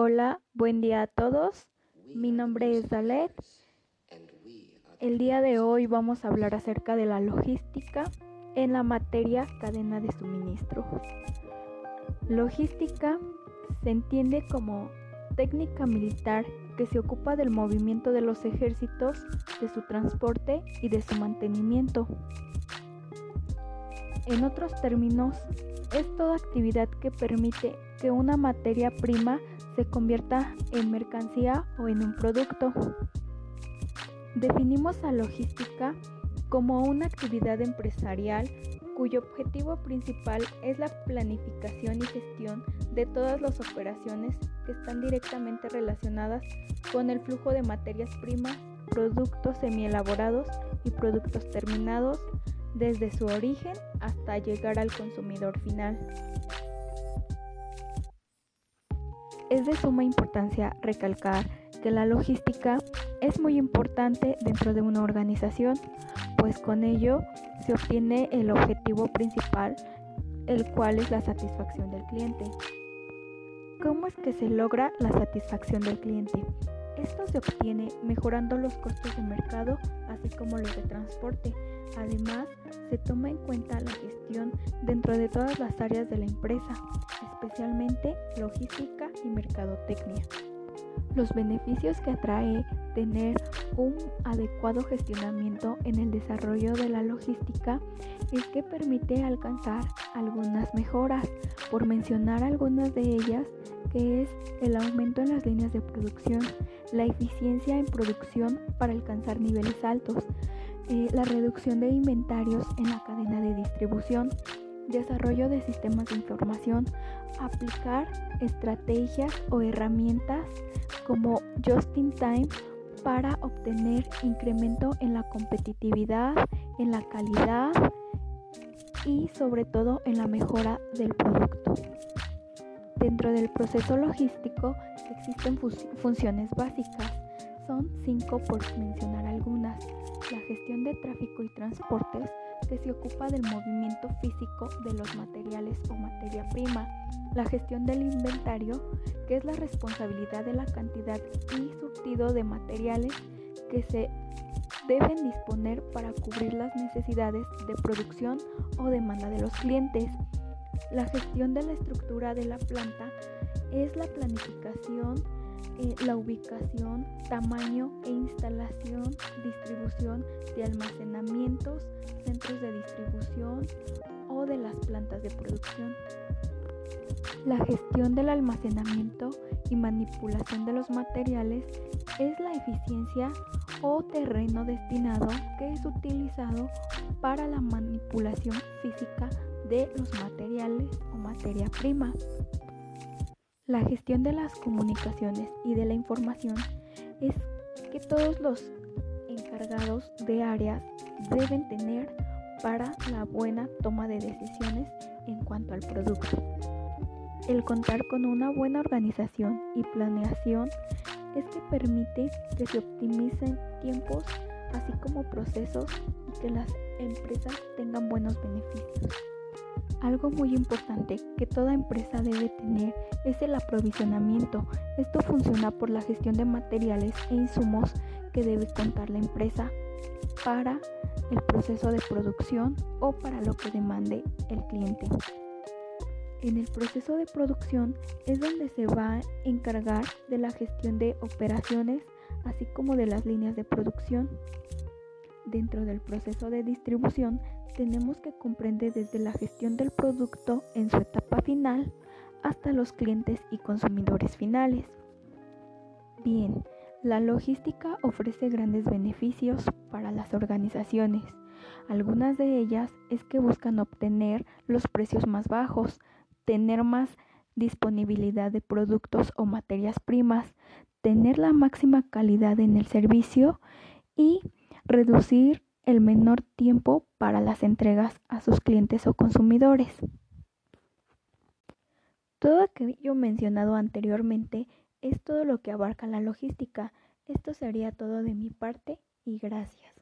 Hola, buen día a todos. Mi nombre es Dalet. El día de hoy vamos a hablar acerca de la logística en la materia cadena de suministro. Logística se entiende como técnica militar que se ocupa del movimiento de los ejércitos, de su transporte y de su mantenimiento. En otros términos, es toda actividad que permite que una materia prima se convierta en mercancía o en un producto. Definimos a logística como una actividad empresarial cuyo objetivo principal es la planificación y gestión de todas las operaciones que están directamente relacionadas con el flujo de materias primas, productos semielaborados y productos terminados desde su origen hasta llegar al consumidor final. Es de suma importancia recalcar que la logística es muy importante dentro de una organización, pues con ello se obtiene el objetivo principal, el cual es la satisfacción del cliente. ¿Cómo es que se logra la satisfacción del cliente? Esto se obtiene mejorando los costos de mercado, así como los de transporte. Además, se toma en cuenta la gestión dentro de todas las áreas de la empresa, especialmente logística y mercadotecnia. Los beneficios que atrae tener un adecuado gestionamiento en el desarrollo de la logística es que permite alcanzar algunas mejoras, por mencionar algunas de ellas, que es el aumento en las líneas de producción, la eficiencia en producción para alcanzar niveles altos, eh, la reducción de inventarios en la cadena de distribución, desarrollo de sistemas de información, aplicar estrategias o herramientas como Just in Time para obtener incremento en la competitividad, en la calidad y sobre todo en la mejora del producto. Dentro del proceso logístico existen funciones básicas. Son cinco por mencionar algunas. La gestión de tráfico y transportes, que se ocupa del movimiento físico de los materiales o materia prima. La gestión del inventario, que es la responsabilidad de la cantidad y surtido de materiales que se deben disponer para cubrir las necesidades de producción o demanda de los clientes. La gestión de la estructura de la planta es la planificación, eh, la ubicación, tamaño e instalación, distribución de almacenamientos, centros de distribución o de las plantas de producción. La gestión del almacenamiento y manipulación de los materiales es la eficiencia o terreno destinado que es utilizado para la manipulación física de los materiales o materia prima. La gestión de las comunicaciones y de la información es que todos los encargados de áreas deben tener para la buena toma de decisiones en cuanto al producto. El contar con una buena organización y planeación es que permite que se optimicen tiempos así como procesos y que las empresas tengan buenos beneficios. Algo muy importante que toda empresa debe tener es el aprovisionamiento. Esto funciona por la gestión de materiales e insumos que debe contar la empresa para el proceso de producción o para lo que demande el cliente. En el proceso de producción es donde se va a encargar de la gestión de operaciones, así como de las líneas de producción. Dentro del proceso de distribución tenemos que comprender desde la gestión del producto en su etapa final hasta los clientes y consumidores finales. Bien, la logística ofrece grandes beneficios para las organizaciones. Algunas de ellas es que buscan obtener los precios más bajos, tener más disponibilidad de productos o materias primas, tener la máxima calidad en el servicio y reducir el menor tiempo para las entregas a sus clientes o consumidores. Todo aquello mencionado anteriormente es todo lo que abarca la logística. Esto sería todo de mi parte y gracias.